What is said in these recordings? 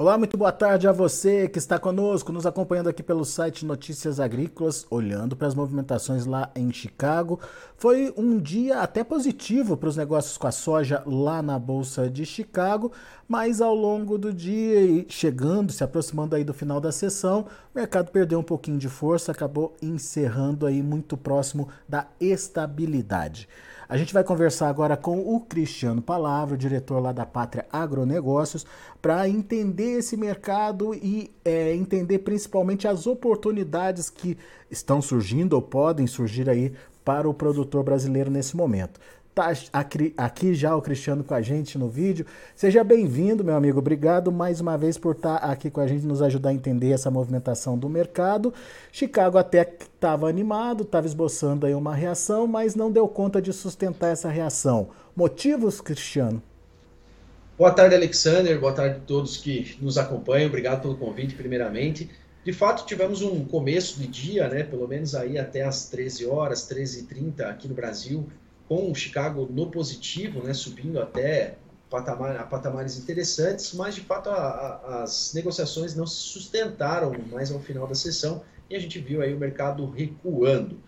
Olá, muito boa tarde a você que está conosco, nos acompanhando aqui pelo site Notícias Agrícolas, olhando para as movimentações lá em Chicago. Foi um dia até positivo para os negócios com a soja lá na Bolsa de Chicago, mas ao longo do dia e chegando, se aproximando aí do final da sessão, o mercado perdeu um pouquinho de força, acabou encerrando aí muito próximo da estabilidade. A gente vai conversar agora com o Cristiano Palavra, diretor lá da Pátria Agronegócios, para entender esse mercado e é, entender principalmente as oportunidades que estão surgindo ou podem surgir aí para o produtor brasileiro nesse momento. Tá aqui, já o Cristiano com a gente no vídeo. Seja bem-vindo, meu amigo. Obrigado mais uma vez por estar tá aqui com a gente, nos ajudar a entender essa movimentação do mercado. Chicago até estava animado, estava esboçando aí uma reação, mas não deu conta de sustentar essa reação. Motivos, Cristiano? Boa tarde, Alexander. Boa tarde a todos que nos acompanham. Obrigado pelo convite, primeiramente. De fato, tivemos um começo de dia, né, pelo menos aí até as 13 horas, 13h30 aqui no Brasil, com o Chicago no positivo, né, subindo até patamar, a patamares interessantes, mas de fato a, a, as negociações não se sustentaram mais ao final da sessão e a gente viu aí o mercado recuando.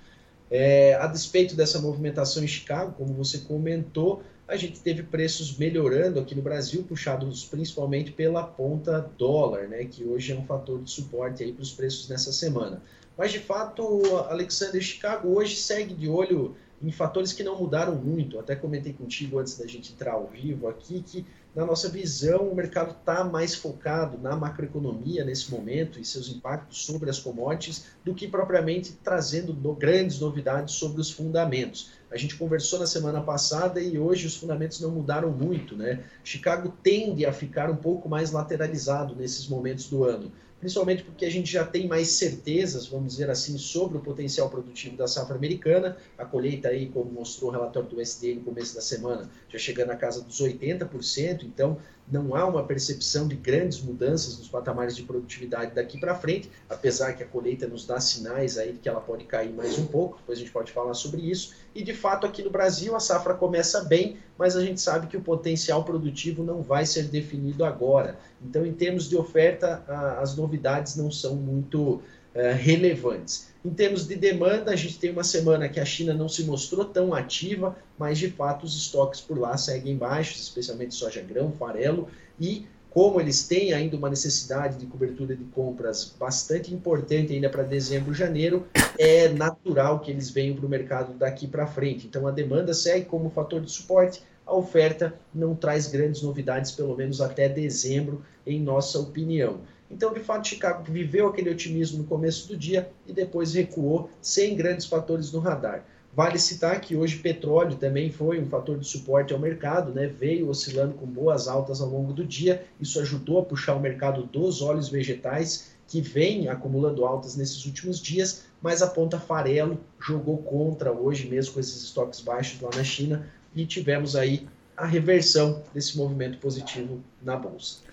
É, a despeito dessa movimentação em Chicago, como você comentou, a gente teve preços melhorando aqui no Brasil, puxados principalmente pela ponta dólar, né, que hoje é um fator de suporte aí para os preços nessa semana. Mas de fato, Alexander Chicago hoje segue de olho em fatores que não mudaram muito. Até comentei contigo antes da gente entrar ao vivo aqui que, na nossa visão, o mercado está mais focado na macroeconomia nesse momento e seus impactos sobre as commodities do que propriamente trazendo no, grandes novidades sobre os fundamentos. A gente conversou na semana passada e hoje os fundamentos não mudaram muito, né? Chicago tende a ficar um pouco mais lateralizado nesses momentos do ano principalmente porque a gente já tem mais certezas, vamos dizer assim, sobre o potencial produtivo da safra americana. A colheita aí, como mostrou o relatório do USDA no começo da semana, já chegando na casa dos 80%, então não há uma percepção de grandes mudanças nos patamares de produtividade daqui para frente, apesar que a colheita nos dá sinais aí que ela pode cair mais um pouco, depois a gente pode falar sobre isso. E de fato, aqui no Brasil, a safra começa bem, mas a gente sabe que o potencial produtivo não vai ser definido agora. Então, em termos de oferta, as novidades não são muito eh, relevantes. Em termos de demanda, a gente tem uma semana que a China não se mostrou tão ativa, mas de fato os estoques por lá seguem baixos, especialmente soja grão, farelo, e como eles têm ainda uma necessidade de cobertura de compras bastante importante ainda para dezembro, janeiro, é natural que eles venham para o mercado daqui para frente. Então a demanda segue como fator de suporte, a oferta não traz grandes novidades, pelo menos até dezembro, em nossa opinião. Então, de fato, Chicago viveu aquele otimismo no começo do dia e depois recuou sem grandes fatores no radar. Vale citar que hoje petróleo também foi um fator de suporte ao mercado, né? veio oscilando com boas altas ao longo do dia. Isso ajudou a puxar o mercado dos óleos vegetais, que vem acumulando altas nesses últimos dias, mas a ponta farelo jogou contra hoje mesmo com esses estoques baixos lá na China e tivemos aí a reversão desse movimento positivo na bolsa.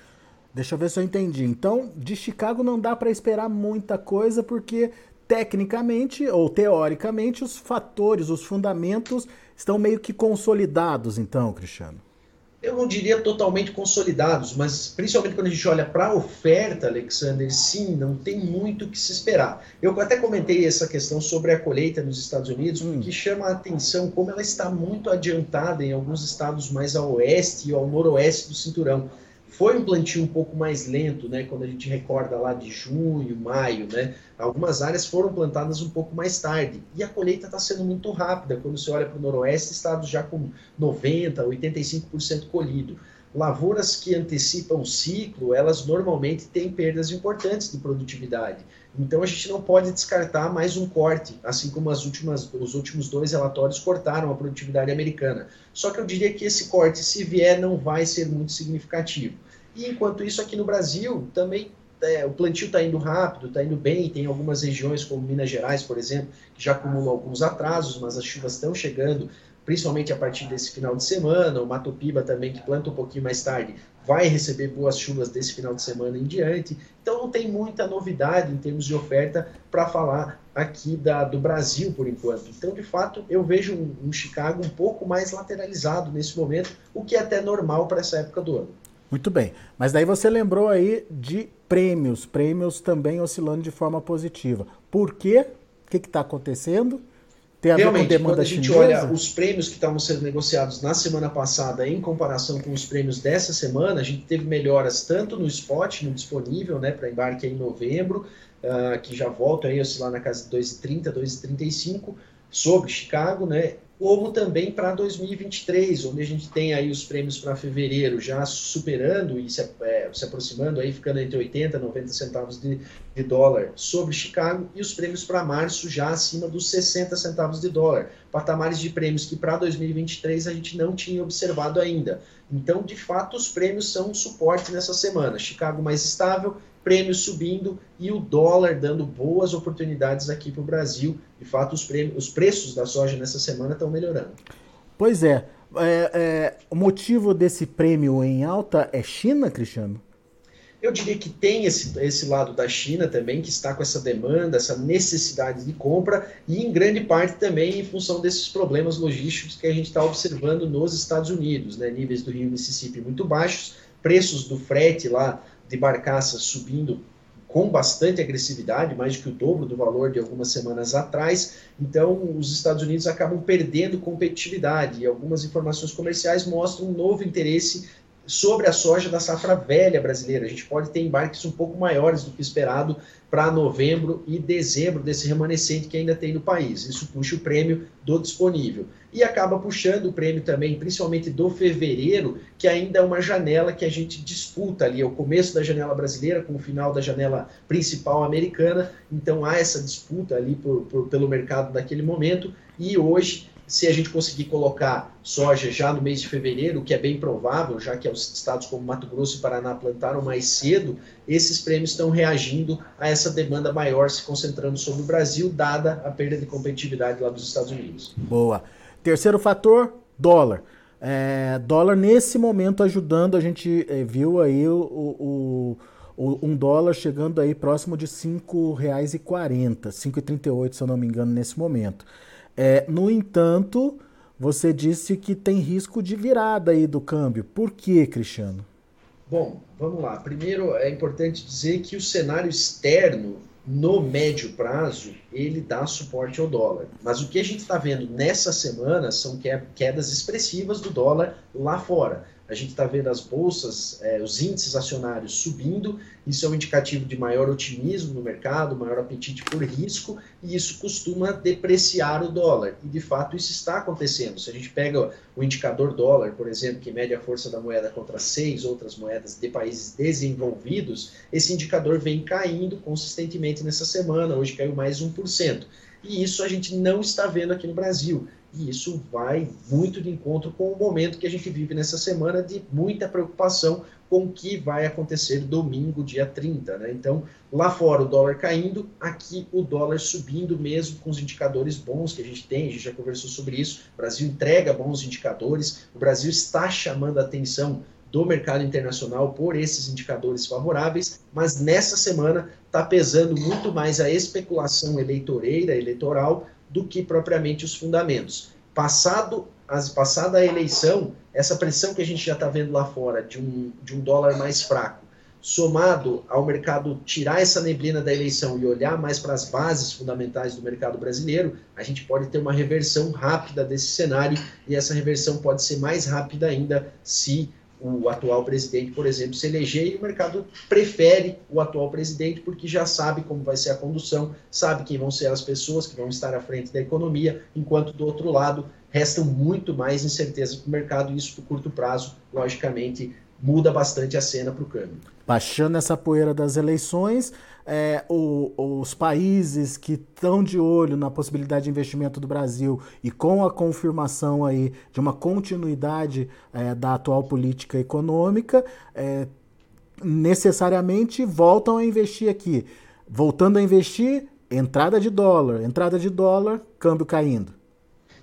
Deixa eu ver se eu entendi. Então, de Chicago não dá para esperar muita coisa, porque tecnicamente ou teoricamente os fatores, os fundamentos estão meio que consolidados, então, Cristiano. Eu não diria totalmente consolidados, mas principalmente quando a gente olha para a oferta, Alexander, sim, não tem muito o que se esperar. Eu até comentei essa questão sobre a colheita nos Estados Unidos, hum. porque chama a atenção como ela está muito adiantada em alguns estados mais ao oeste e ao noroeste do cinturão foi um plantio um pouco mais lento, né? Quando a gente recorda lá de junho, maio, né? Algumas áreas foram plantadas um pouco mais tarde e a colheita está sendo muito rápida. Quando você olha para o noroeste, estados já com 90, 85% colhido. Lavouras que antecipam o ciclo, elas normalmente têm perdas importantes de produtividade. Então a gente não pode descartar mais um corte, assim como as últimas, os últimos dois relatórios cortaram a produtividade americana. Só que eu diria que esse corte, se vier, não vai ser muito significativo. E enquanto isso, aqui no Brasil, também é, o plantio está indo rápido, está indo bem. Tem algumas regiões, como Minas Gerais, por exemplo, que já acumulam alguns atrasos, mas as chuvas estão chegando, principalmente a partir desse final de semana. O Mato Piba também, que planta um pouquinho mais tarde, vai receber boas chuvas desse final de semana em diante. Então não tem muita novidade em termos de oferta para falar aqui da, do Brasil por enquanto. Então, de fato, eu vejo um, um Chicago um pouco mais lateralizado nesse momento, o que é até normal para essa época do ano. Muito bem. Mas daí você lembrou aí de prêmios, prêmios também oscilando de forma positiva. Por quê? O que está acontecendo? Tem a Realmente, ver com demanda quando a gente chinesa? olha os prêmios que estavam sendo negociados na semana passada em comparação com os prêmios dessa semana, a gente teve melhoras tanto no spot, no disponível, né, para embarque em novembro, uh, que já volta aí oscilar na casa de 2,30, 2,35, sobre Chicago, né, como também para 2023, onde a gente tem aí os prêmios para fevereiro já superando e se, é, se, aproximando, aí ficando entre 80 e 90 centavos de, de dólar sobre Chicago, e os prêmios para março já acima dos 60 centavos de dólar, patamares de prêmios que para 2023 a gente não tinha observado ainda. Então, de fato, os prêmios são um suporte nessa semana. Chicago mais estável, prêmios subindo e o dólar dando boas oportunidades aqui para o Brasil. De fato, os, prêmios, os preços da soja nessa semana estão melhorando. Pois é. é, é. O motivo desse prêmio em alta é China, Cristiano? Eu diria que tem esse, esse lado da China também, que está com essa demanda, essa necessidade de compra, e em grande parte também em função desses problemas logísticos que a gente está observando nos Estados Unidos, né? níveis do rio Mississippi muito baixos, preços do frete lá de barcaças subindo com bastante agressividade, mais do que o dobro do valor de algumas semanas atrás. Então, os Estados Unidos acabam perdendo competitividade e algumas informações comerciais mostram um novo interesse sobre a soja da safra velha brasileira. A gente pode ter embarques um pouco maiores do que esperado para novembro e dezembro desse remanescente que ainda tem no país. Isso puxa o prêmio do disponível. E acaba puxando o prêmio também, principalmente do fevereiro, que ainda é uma janela que a gente disputa ali, é o começo da janela brasileira com o final da janela principal americana. Então há essa disputa ali por, por, pelo mercado daquele momento. E hoje se a gente conseguir colocar soja já no mês de fevereiro, o que é bem provável, já que os estados como Mato Grosso e Paraná plantaram mais cedo, esses prêmios estão reagindo a essa demanda maior se concentrando sobre o Brasil, dada a perda de competitividade lá dos Estados Unidos. Boa. Terceiro fator, dólar. É, dólar nesse momento ajudando, a gente é, viu aí o, o, o, um dólar chegando aí próximo de R$ 5,40, 5,38 se eu não me engano nesse momento. É, no entanto, você disse que tem risco de virada aí do câmbio. Por que, Cristiano? Bom, vamos lá. Primeiro, é importante dizer que o cenário externo, no médio prazo, ele dá suporte ao dólar. Mas o que a gente está vendo nessa semana são quedas expressivas do dólar lá fora a gente está vendo as bolsas, é, os índices acionários subindo, isso é um indicativo de maior otimismo no mercado, maior apetite por risco, e isso costuma depreciar o dólar. E de fato isso está acontecendo. Se a gente pega o indicador dólar, por exemplo, que mede a força da moeda contra seis outras moedas de países desenvolvidos, esse indicador vem caindo consistentemente nessa semana, hoje caiu mais 1%. E isso a gente não está vendo aqui no Brasil. E isso vai muito de encontro com o momento que a gente vive nessa semana de muita preocupação com o que vai acontecer domingo, dia 30. Né? Então, lá fora o dólar caindo, aqui o dólar subindo mesmo com os indicadores bons que a gente tem, a gente já conversou sobre isso. O Brasil entrega bons indicadores, o Brasil está chamando a atenção do mercado internacional por esses indicadores favoráveis, mas nessa semana está pesando muito mais a especulação eleitoreira, eleitoral, do que propriamente os fundamentos. Passado as, passada a eleição, essa pressão que a gente já está vendo lá fora de um, de um dólar mais fraco, somado ao mercado tirar essa neblina da eleição e olhar mais para as bases fundamentais do mercado brasileiro, a gente pode ter uma reversão rápida desse cenário e essa reversão pode ser mais rápida ainda se o atual presidente, por exemplo, se eleger e o mercado prefere o atual presidente porque já sabe como vai ser a condução, sabe quem vão ser as pessoas que vão estar à frente da economia, enquanto do outro lado restam muito mais incertezas para o mercado e isso, por curto prazo, logicamente, muda bastante a cena para o câmbio. Baixando essa poeira das eleições, é, o, os países que estão de olho na possibilidade de investimento do Brasil e com a confirmação aí de uma continuidade é, da atual política econômica, é, necessariamente voltam a investir aqui. Voltando a investir, entrada de dólar, entrada de dólar, câmbio caindo.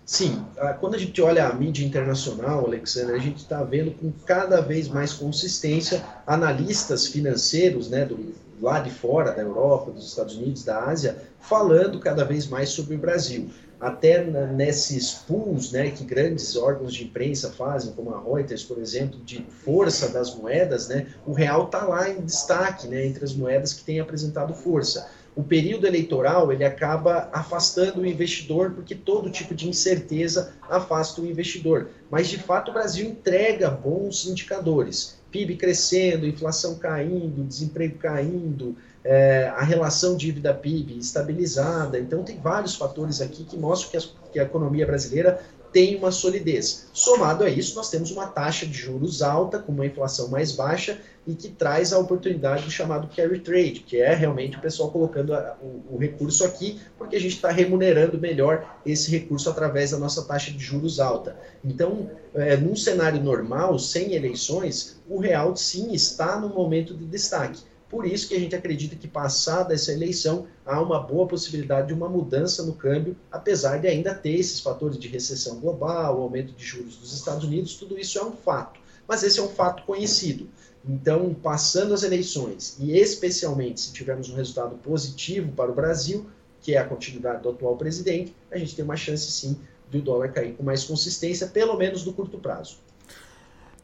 Sim, quando a gente olha a mídia internacional, Alexandre, a gente está vendo com cada vez mais consistência analistas financeiros, né, do, lá de fora, da Europa, dos Estados Unidos, da Ásia, falando cada vez mais sobre o Brasil. até nesses pools né, que grandes órgãos de imprensa fazem, como a Reuters, por exemplo, de força das moedas, né, o real está lá em destaque né, entre as moedas que têm apresentado força. O período eleitoral ele acaba afastando o investidor, porque todo tipo de incerteza afasta o investidor. Mas, de fato, o Brasil entrega bons indicadores. PIB crescendo, inflação caindo, desemprego caindo, é, a relação dívida-PIB estabilizada. Então, tem vários fatores aqui que mostram que que a economia brasileira tem uma solidez. Somado a isso, nós temos uma taxa de juros alta, com uma inflação mais baixa e que traz a oportunidade do chamado carry trade, que é realmente o pessoal colocando a, o, o, recurso aqui, porque a gente está remunerando melhor esse recurso através da nossa taxa de juros alta. Então, é, num cenário normal, sem eleições, o real sim está no momento de destaque. Por isso que a gente acredita que, passada essa eleição, há uma boa possibilidade de uma mudança no câmbio, apesar de ainda ter esses fatores de recessão global, aumento de juros dos Estados Unidos, tudo isso é um fato. Mas esse é um fato conhecido. Então, passando as eleições, e especialmente se tivermos um resultado positivo para o Brasil, que é a continuidade do atual presidente, a gente tem uma chance sim do dólar cair com mais consistência, pelo menos no curto prazo.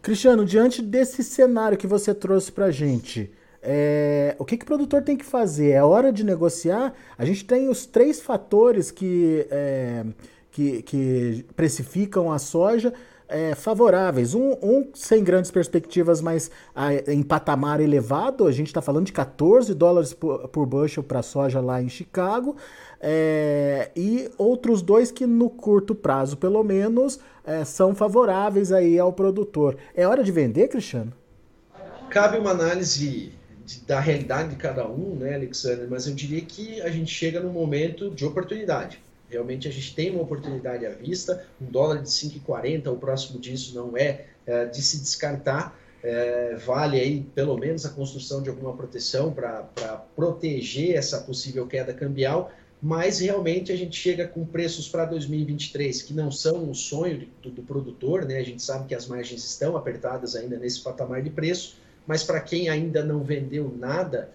Cristiano, diante desse cenário que você trouxe para a gente, é, o que, que o produtor tem que fazer? É hora de negociar? A gente tem os três fatores que, é, que, que, precificam a soja é, favoráveis. Um, um, sem grandes perspectivas, mas a, em patamar elevado. A gente está falando de 14 dólares por, por bushel para soja lá em Chicago. É, e outros dois que no curto prazo, pelo menos, é, são favoráveis aí ao produtor. É hora de vender, Cristiano? Cabe uma análise da realidade de cada um, né, Alexandre? Mas eu diria que a gente chega num momento de oportunidade. Realmente a gente tem uma oportunidade à vista, um dólar de 5,40, o próximo disso não é, é de se descartar. É, vale aí pelo menos a construção de alguma proteção para proteger essa possível queda cambial, mas realmente a gente chega com preços para 2023 que não são o sonho do, do produtor, né? A gente sabe que as margens estão apertadas ainda nesse patamar de preço, mas para quem ainda não vendeu nada,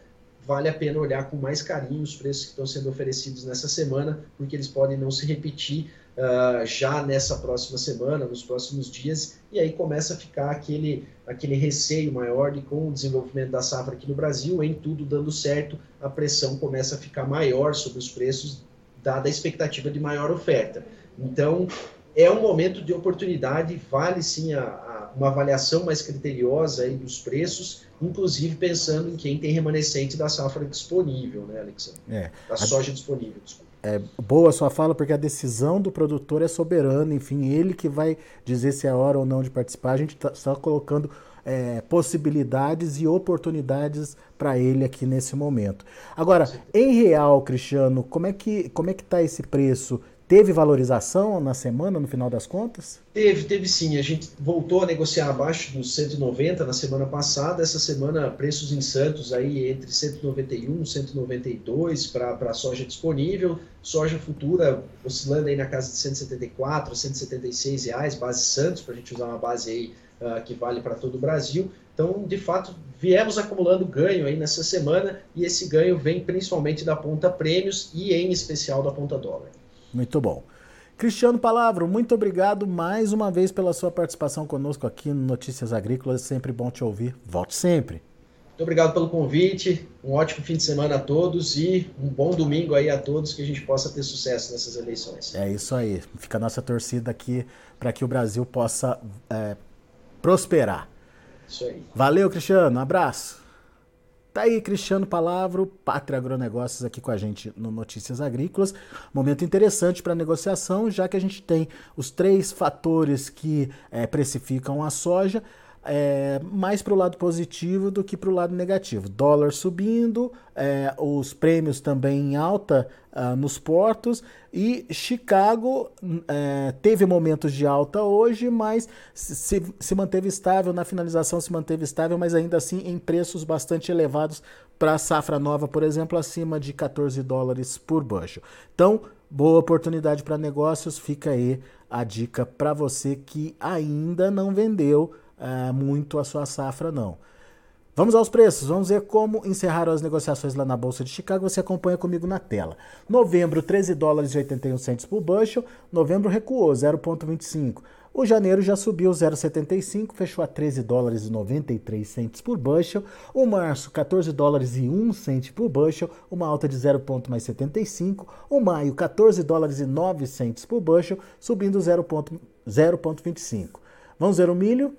vale a pena olhar com mais carinho os preços que estão sendo oferecidos nessa semana, porque eles podem não se repetir uh, já nessa próxima semana, nos próximos dias, e aí começa a ficar aquele, aquele receio maior de com o desenvolvimento da safra aqui no Brasil, em tudo dando certo, a pressão começa a ficar maior sobre os preços, dada a expectativa de maior oferta. Então, é um momento de oportunidade, vale sim a, a, uma avaliação mais criteriosa aí dos preços, inclusive pensando em quem tem remanescente da safra disponível, né, Alexandre? É. Da soja disponível, desculpa. É boa a sua fala, porque a decisão do produtor é soberana, enfim, ele que vai dizer se é hora ou não de participar. A gente está tá colocando é, possibilidades e oportunidades para ele aqui nesse momento. Agora, em real, Cristiano, como é que como é que está esse preço? Teve valorização na semana, no final das contas? Teve, teve sim. A gente voltou a negociar abaixo dos 190 na semana passada. Essa semana, preços em Santos aí entre 191 e 192 para a soja disponível. Soja futura oscilando aí na casa de 174, 176 reais, base Santos, para a gente usar uma base aí uh, que vale para todo o Brasil. Então, de fato, viemos acumulando ganho aí nessa semana e esse ganho vem principalmente da ponta prêmios e em especial da ponta dólar. Muito bom. Cristiano Palavro, muito obrigado mais uma vez pela sua participação conosco aqui no Notícias Agrícolas. Sempre bom te ouvir. Volte sempre. Muito obrigado pelo convite. Um ótimo fim de semana a todos e um bom domingo aí a todos que a gente possa ter sucesso nessas eleições. É isso aí. Fica a nossa torcida aqui para que o Brasil possa é, prosperar. Isso aí. Valeu, Cristiano. Um abraço. Tá aí Cristiano Palavro, Pátria Agronegócios aqui com a gente no Notícias Agrícolas. Momento interessante para negociação, já que a gente tem os três fatores que é, precificam a soja é, mais para o lado positivo do que para o lado negativo. Dólar subindo, é, os prêmios também em alta uh, nos portos e Chicago é, teve momentos de alta hoje, mas se, se manteve estável, na finalização se manteve estável, mas ainda assim em preços bastante elevados para a safra nova, por exemplo, acima de 14 dólares por bushel. Então, boa oportunidade para negócios, fica aí a dica para você que ainda não vendeu uh, muito a sua safra, não. Vamos aos preços, vamos ver como encerraram as negociações lá na Bolsa de Chicago. Você acompanha comigo na tela. Novembro, 13 dólares e 81 centos por bushel. Novembro recuou 0,25. O janeiro já subiu 0,75, fechou a 13 dólares e 93 centos por bushel. O março, 14 dólares e 1 cento por bushel, uma alta de 0,75. O maio, 14 dólares e 9 centos por bushel, subindo 0,25. Vamos ver o milho?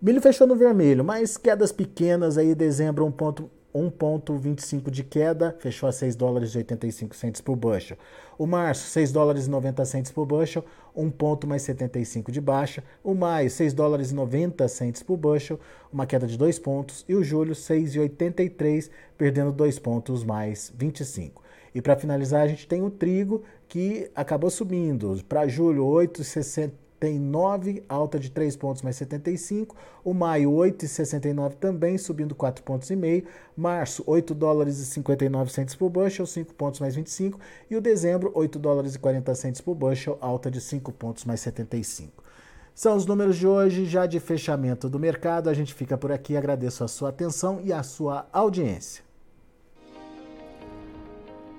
Milho fechou no vermelho, mas quedas pequenas aí, dezembro 1,25 de queda, fechou a 6 dólares e 85 centos por bushel. O março, 6 dólares e 90 centos por bushel, 1 ponto mais 75 de baixa. O maio, 6 dólares e 90 centos por bushel, uma queda de 2 pontos. E o julho, 6,83, perdendo 2 pontos mais 25. E para finalizar, a gente tem o trigo, que acabou subindo. Para julho, 8,60 tem 9, alta de 3 pontos mais 75. O maio, 8,69 também, subindo 4 pontos e meio. Março, 8 dólares e 59 centos por bushel, 5 pontos mais 25. E o dezembro, 8 dólares e 40 centos por bushel, alta de 5 pontos mais 75. São os números de hoje, já de fechamento do mercado. A gente fica por aqui. Agradeço a sua atenção e a sua audiência.